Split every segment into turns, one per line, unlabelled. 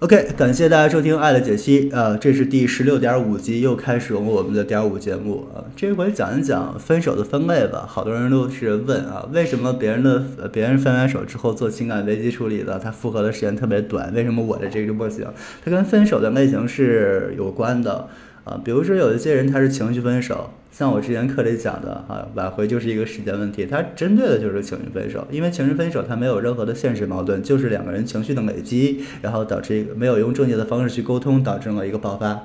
OK，感谢大家收听《爱的解析》呃，这是第十六点五集，又开始我们的点五节目啊。这回讲一讲分手的分类吧。好多人都是问啊，为什么别人的呃别人分完手之后做情感危机处理的，他复合的时间特别短，为什么我的这个不行？它跟分手的类型是有关的啊。比如说有一些人他是情绪分手。像我之前课里讲的啊，挽回就是一个时间问题，他针对的就是情绪分手，因为情绪分手他没有任何的现实矛盾，就是两个人情绪的累积，然后导致一个没有用正确的方式去沟通，导致了一个爆发。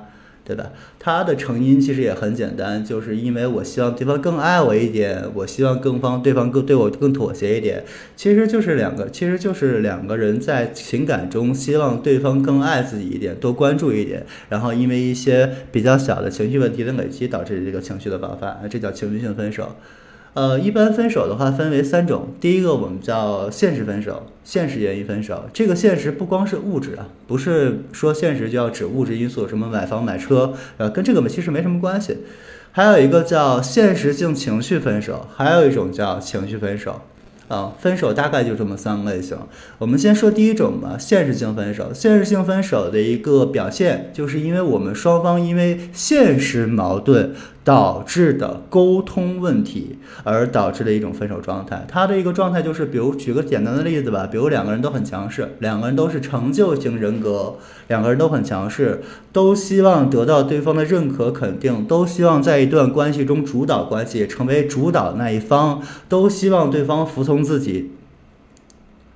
对吧？他的成因其实也很简单，就是因为我希望对方更爱我一点，我希望更方对方更对我更妥协一点，其实就是两个，其实就是两个人在情感中希望对方更爱自己一点，多关注一点，然后因为一些比较小的情绪问题的累积，导致这个情绪的爆发，这叫情绪性分手。呃，一般分手的话分为三种，第一个我们叫现实分手，现实原因分手。这个现实不光是物质啊，不是说现实就要指物质因素，什么买房买车，呃，跟这个其实没什么关系。还有一个叫现实性情绪分手，还有一种叫情绪分手。啊，分手大概就这么三个类型。我们先说第一种吧，现实性分手。现实性分手的一个表现，就是因为我们双方因为现实矛盾导致的沟通问题，而导致的一种分手状态。他的一个状态就是，比如举个简单的例子吧，比如两个人都很强势，两个人都是成就型人格，两个人都很强势，都希望得到对方的认可肯定，都希望在一段关系中主导关系，成为主导那一方，都希望对方服从。自己，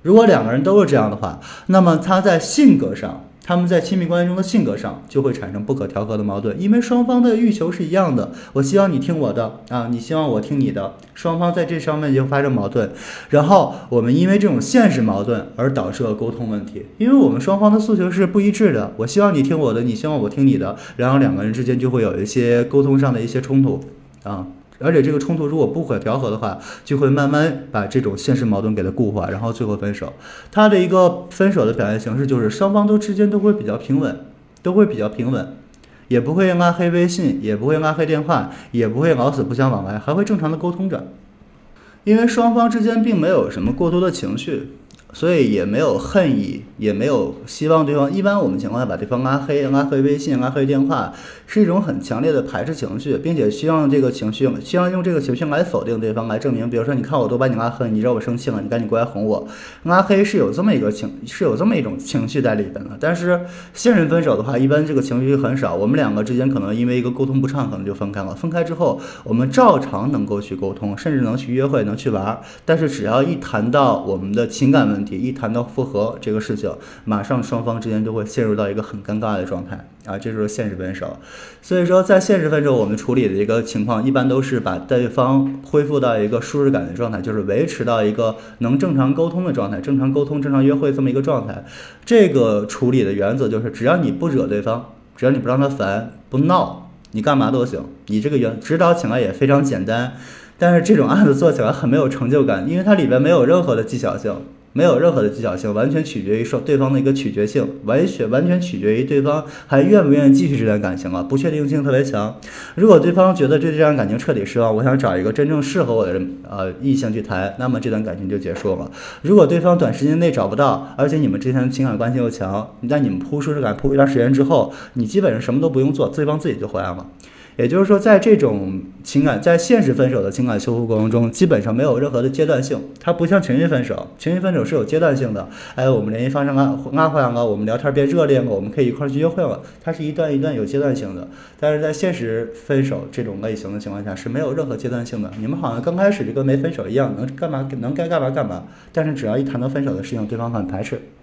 如果两个人都是这样的话，那么他在性格上，他们在亲密关系中的性格上就会产生不可调和的矛盾，因为双方的欲求是一样的。我希望你听我的啊，你希望我听你的，双方在这上面就发生矛盾。然后我们因为这种现实矛盾而导致了沟通问题，因为我们双方的诉求是不一致的。我希望你听我的，你希望我听你的，然后两个人之间就会有一些沟通上的一些冲突啊。而且这个冲突如果不可调和的话，就会慢慢把这种现实矛盾给它固化，然后最后分手。他的一个分手的表现形式就是双方都之间都会比较平稳，都会比较平稳，也不会拉黑微信，也不会拉黑电话，也不会老死不相往来，还会正常的沟通着。因为双方之间并没有什么过多的情绪。所以也没有恨意，也没有希望对方。一般我们情况下把对方拉黑、拉黑微信、拉黑电话，是一种很强烈的排斥情绪，并且希望这个情绪，希望用这个情绪来否定对方，来证明。比如说，你看我都把你拉黑，你让我生气了，你赶紧过来哄我。拉黑是有这么一个情，是有这么一种情绪在里边的。但是现实分手的话，一般这个情绪很少。我们两个之间可能因为一个沟通不畅，可能就分开了。分开之后，我们照常能够去沟通，甚至能去约会，能去玩。但是只要一谈到我们的情感问，一谈到复合这个事情，马上双方之间就会陷入到一个很尴尬的状态啊，这就是现实分手。所以说，在现实分手，我们处理的一个情况，一般都是把对方恢复到一个舒适感的状态，就是维持到一个能正常沟通的状态，正常沟通、正常约会这么一个状态。这个处理的原则就是，只要你不惹对方，只要你不让他烦、不闹，你干嘛都行。你这个原指导起来也非常简单，但是这种案子做起来很没有成就感，因为它里边没有任何的技巧性。没有任何的技巧性，完全取决于说对方的一个取决性，完全完全取决于对方还愿不愿意继续这段感情了，不确定性特别强。如果对方觉得对这段感情彻底失望，我想找一个真正适合我的人，呃，异性去谈，那么这段感情就结束了。如果对方短时间内找不到，而且你们之间的情感关系又强，你在你们铺舒适感铺一段时间之后，你基本上什么都不用做，对方自己就回来了。也就是说，在这种情感在现实分手的情感修复过程中，基本上没有任何的阶段性。它不像情绪分手，情绪分手是有阶段性的。哎，我们联系方式拉拉回来了，我们聊天变热烈了，我们可以一块去约会了。它是一段一段有阶段性的。但是在现实分手这种类型的情况下，是没有任何阶段性的。你们好像刚开始就跟没分手一样，能干嘛能该干嘛干嘛。但是只要一谈到分手的事情，对方很排斥。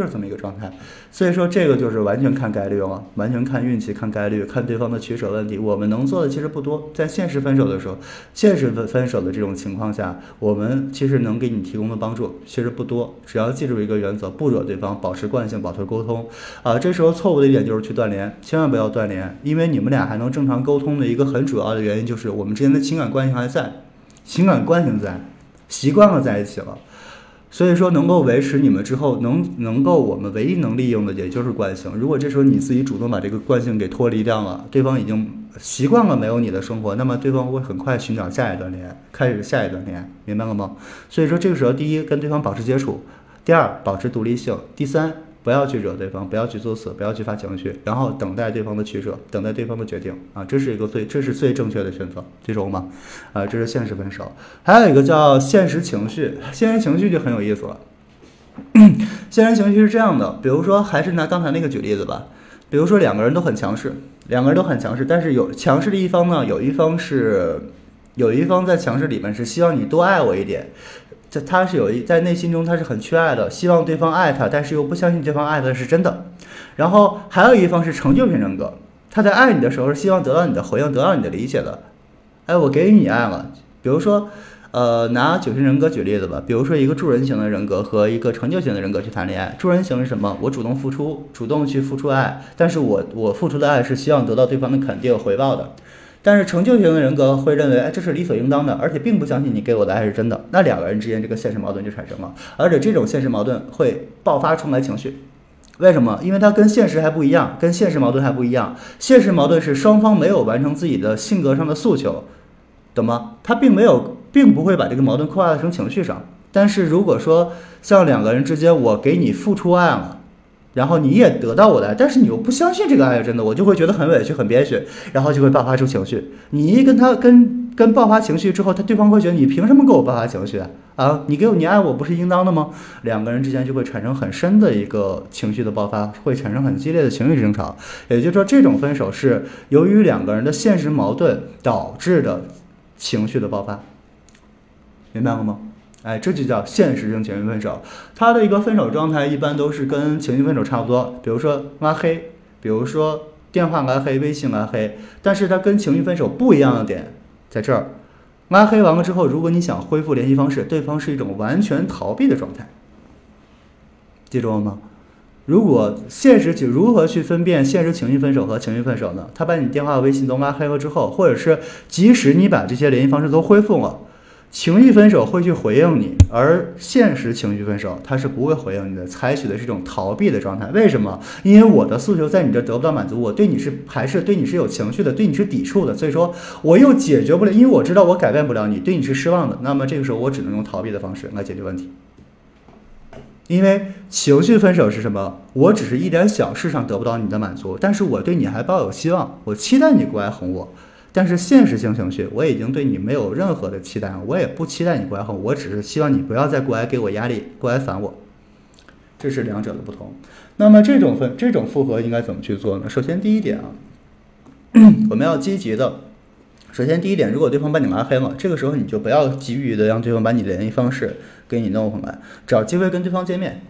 就是这么一个状态，所以说这个就是完全看概率了，完全看运气、看概率、看对方的取舍问题。我们能做的其实不多，在现实分手的时候，现实分分手的这种情况下，我们其实能给你提供的帮助其实不多。只要记住一个原则，不惹对方，保持惯性，保持沟通。啊，这时候错误的一点就是去断联，千万不要断联，因为你们俩还能正常沟通的一个很主要的原因就是我们之间的情感关系还在，情感关系在，习惯了在一起了。所以说，能够维持你们之后能能够我们唯一能利用的，也就是惯性。如果这时候你自己主动把这个惯性给脱离掉了，对方已经习惯了没有你的生活，那么对方会很快寻找下一段恋爱，开始下一段恋爱，明白了吗？所以说这个时候，第一跟对方保持接触，第二保持独立性，第三不要去惹对方，不要去作死，不要去发情绪，然后等待对方的取舍，等待对方的决定啊，这是一个最这是最正确的选择，记住吗？啊，这是现实分手。还有一个叫现实情绪，现实情绪就很有意思了。现实情绪是这样的，比如说还是拿刚才那个举例子吧，比如说两个人都很强势，两个人都很强势，但是有强势的一方呢，有一方是有一方在强势里面是希望你多爱我一点。这他是有一在内心中他是很缺爱的，希望对方爱他，但是又不相信对方爱的是真的。然后还有一方是成就型人格，他在爱你的时候是希望得到你的回应，得到你的理解的。哎，我给你爱了。比如说，呃，拿九型人格举例子吧。比如说一个助人型的人格和一个成就型的人格去谈恋爱，助人型是什么？我主动付出，主动去付出爱，但是我我付出的爱是希望得到对方的肯定回报的。但是成就型的人格会认为，哎，这是理所应当的，而且并不相信你给我的爱是真的。那两个人之间这个现实矛盾就产生了，而且这种现实矛盾会爆发出来情绪。为什么？因为它跟现实还不一样，跟现实矛盾还不一样。现实矛盾是双方没有完成自己的性格上的诉求，懂吗？他并没有，并不会把这个矛盾扩大成情绪上。但是如果说像两个人之间，我给你付出爱了。然后你也得到我的爱，但是你又不相信这个爱是真的，我就会觉得很委屈、很憋屈，然后就会爆发出情绪。你一跟他跟跟爆发情绪之后，他对方会觉得你凭什么给我爆发情绪啊？你给我你爱我不是应当的吗？两个人之间就会产生很深的一个情绪的爆发，会产生很激烈的情绪争吵。也就是说，这种分手是由于两个人的现实矛盾导致的情绪的爆发，明白了吗？哎，这就叫现实性情绪分手。他的一个分手状态一般都是跟情绪分手差不多，比如说拉黑，比如说电话拉黑、微信拉黑。但是他跟情绪分手不一样的点在这儿，拉黑完了之后，如果你想恢复联系方式，对方是一种完全逃避的状态。记住了吗？如果现实情如何去分辨现实情绪分手和情绪分手呢？他把你电话、微信都拉黑了之后，或者是即使你把这些联系方式都恢复了。情绪分手会去回应你，而现实情绪分手他是不会回应你的，采取的是一种逃避的状态。为什么？因为我的诉求在你这得不到满足，我对你是还是对你是有情绪的，对你是抵触的，所以说我又解决不了，因为我知道我改变不了你，对你是失望的。那么这个时候我只能用逃避的方式来解决问题。因为情绪分手是什么？我只是一点小事上得不到你的满足，但是我对你还抱有希望，我期待你过来哄我。但是现实性情绪，我已经对你没有任何的期待，我也不期待你过来后，我只是希望你不要再过来给我压力，过来烦我。这是两者的不同。那么这种分这种复合应该怎么去做呢？首先第一点啊，我们要积极的。首先第一点，如果对方把你拉黑了，这个时候你就不要急于的让对方把你的联系方式给你弄回来，找机会跟对方见面。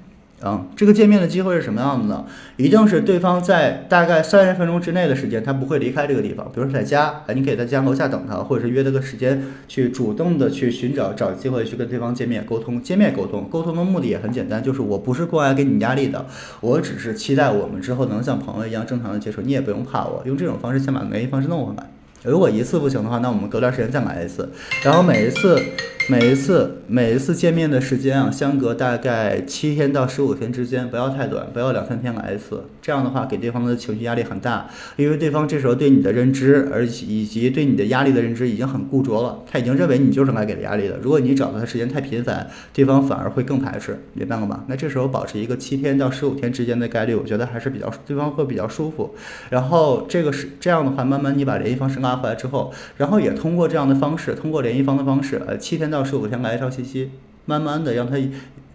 啊，这个见面的机会是什么样的呢？一定是对方在大概三十分钟之内的时间，他不会离开这个地方。比如说在家，哎，你可以在家楼下等他，或者是约了个时间去主动的去寻找找机会去跟对方见面沟通。见面沟通，沟通的目的也很简单，就是我不是过来给你压力的，我只是期待我们之后能像朋友一样正常的接触。你也不用怕我，用这种方式先把联系方式弄回来。如果一次不行的话，那我们隔段时间再来一次，然后每一次。每一次每一次见面的时间啊，相隔大概七天到十五天之间，不要太短，不要两三天来一次。这样的话，给对方的情绪压力很大，因为对方这时候对你的认知，而以及对你的压力的认知已经很固着了，他已经认为你就是来给他压力的。如果你找他的时间太频繁，对方反而会更排斥，明白了吗？那这时候保持一个七天到十五天之间的概率，我觉得还是比较对方会比较舒服。然后这个是这样的话，慢慢你把联系方式拉回来之后，然后也通过这样的方式，通过联系方的方式，呃，七天到。十五天来一条信息，慢慢的让他，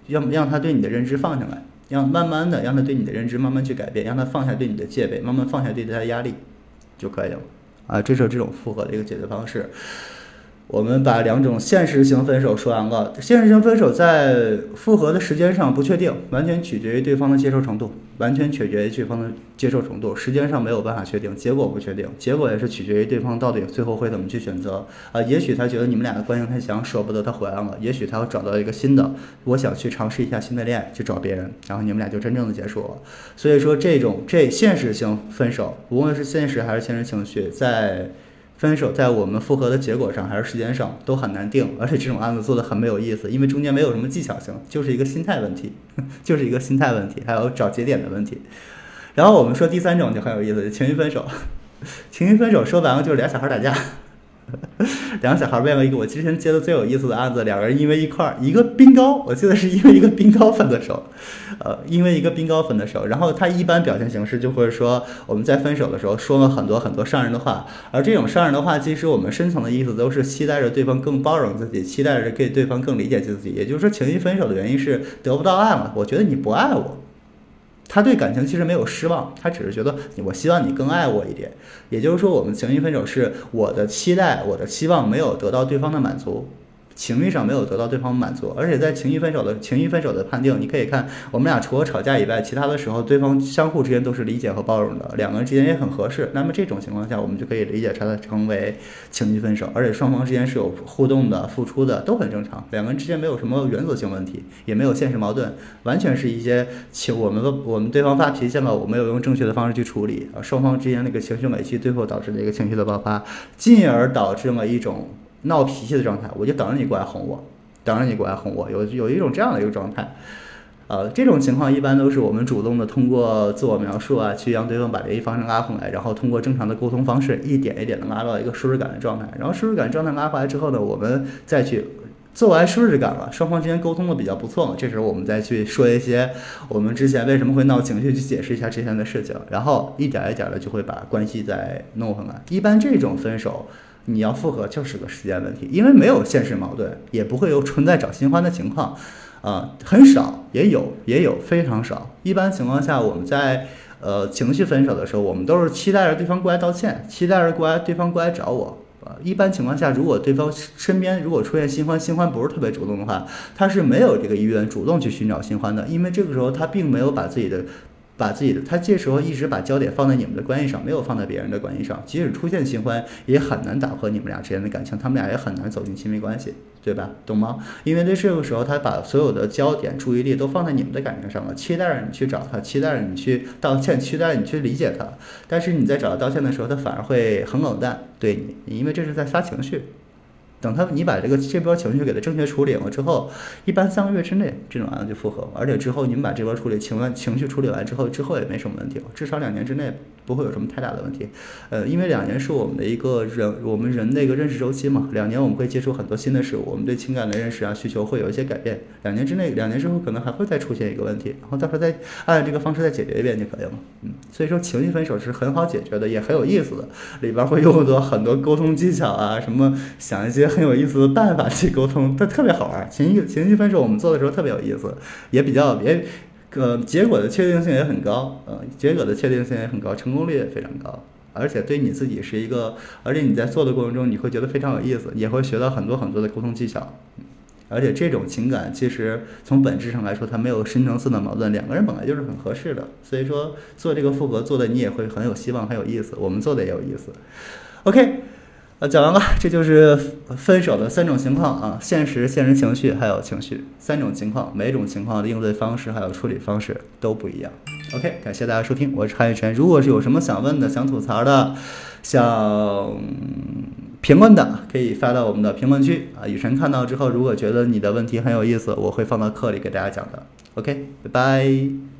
让让他对你的认知放下来，让慢慢的让他对你的认知慢慢去改变，让他放下对你的戒备，慢慢放下对他的压力，就可以了。啊，这是这种复合的一个解决方式。我们把两种现实型分手说完了。现实型分手在复合的时间上不确定，完全取决于对方的接受程度，完全取决于对方的接受程度。时间上没有办法确定，结果不确定，结果也是取决于对方到底最后会怎么去选择。啊，也许他觉得你们俩的关系太强，舍不得他回来了；也许他要找到一个新的，我想去尝试一下新的恋爱，去找别人，然后你们俩就真正的结束了。所以说，这种这现实性分手，无论是现实还是现实情绪，在。分手在我们复合的结果上还是时间上都很难定，而且这种案子做的很没有意思，因为中间没有什么技巧性，就是一个心态问题，就是一个心态问题，还有找节点的问题。然后我们说第三种就很有意思，情绪分手。情绪分手说白了就是俩小孩打架。两个小孩为了一个我之前接的最有意思的案子，两个人因为一块一个冰糕，我记得是因为一个冰糕分的手，呃，因为一个冰糕分的手。然后他一般表现形式就会说我们在分手的时候说了很多很多伤人的话，而这种伤人的话，其实我们深层的意思都是期待着对方更包容自己，期待着给对方更理解自己。也就是说，情绪分手的原因是得不到爱了，我觉得你不爱我。他对感情其实没有失望，他只是觉得我希望你更爱我一点。也就是说，我们情绪分手是我的期待，我的期望没有得到对方的满足。情绪上没有得到对方满足，而且在情绪分手的情绪分手的判定，你可以看我们俩除了吵架以外，其他的时候对方相互之间都是理解和包容的，两个人之间也很合适。那么这种情况下，我们就可以理解它成为情绪分手，而且双方之间是有互动的、付出的，都很正常。两个人之间没有什么原则性问题，也没有现实矛盾，完全是一些情我们我们对方发脾气了，我没有用正确的方式去处理啊，双方之间那个情绪委屈，最后导致的一个情绪的爆发，进而导致了一种。闹脾气的状态，我就等着你过来哄我，等着你过来哄我，有有一种这样的一个状态，呃，这种情况一般都是我们主动的通过自我描述啊，去让对方把联系方式拉回来，然后通过正常的沟通方式，一点一点的拉到一个舒适感的状态，然后舒适感状态拉回来之后呢，我们再去做完舒适感了，双方之间沟通的比较不错了，这时候我们再去说一些我们之前为什么会闹情绪，去解释一下之前的事情，然后一点一点的就会把关系再弄回来。一般这种分手。你要复合就是个时间问题，因为没有现实矛盾，也不会有存在找新欢的情况，啊，很少，也有，也有非常少。一般情况下，我们在呃情绪分手的时候，我们都是期待着对方过来道歉，期待着过来对方过来找我。啊，一般情况下，如果对方身边如果出现新欢，新欢不是特别主动的话，他是没有这个意愿主动去寻找新欢的，因为这个时候他并没有把自己的。把自己的他这时候一直把焦点放在你们的关系上，没有放在别人的关系上。即使出现新欢，也很难打破你们俩之间的感情，他们俩也很难走进亲密关系，对吧？懂吗？因为在这个时候，他把所有的焦点、注意力都放在你们的感情上了，期待着你去找他，期待着你去道歉，期待着你去理解他。但是你在找他道歉的时候，他反而会很冷淡对你，因为这是在发情绪。等他你把这个这波情绪给他正确处理了之后，一般三个月之内这种案子就复合，而且之后你们把这波处理情完情绪处理完之后，之后也没什么问题了，至少两年之内不会有什么太大的问题。呃，因为两年是我们的一个人我们人的一个认识周期嘛，两年我们会接触很多新的事物，我们对情感的认识啊需求会有一些改变。两年之内，两年之后可能还会再出现一个问题，然后到时候再按这个方式再解决一遍就可以了。嗯，所以说情绪分手是很好解决的，也很有意思的，里边会用到很多沟通技巧啊，什么想一些。很有意思的办法去沟通，它特别好玩。情绪情绪分手我们做的时候特别有意思，也比较也，呃，结果的确定性也很高，呃，结果的确定性也很高，成功率也非常高。而且对你自己是一个，而且你在做的过程中你会觉得非常有意思，也会学到很多很多的沟通技巧。而且这种情感其实从本质上来说，它没有深层次的矛盾，两个人本来就是很合适的。所以说做这个复合做的你也会很有希望，很有意思。我们做的也有意思。OK。呃，讲完了，这就是分手的三种情况啊，现实、现实情绪还有情绪三种情况，每种情况的应对方式还有处理方式都不一样。OK，感谢大家收听，我是韩雨晨。如果是有什么想问的、想吐槽的、想评论的，可以发到我们的评论区啊。雨晨看到之后，如果觉得你的问题很有意思，我会放到课里给大家讲的。OK，拜拜。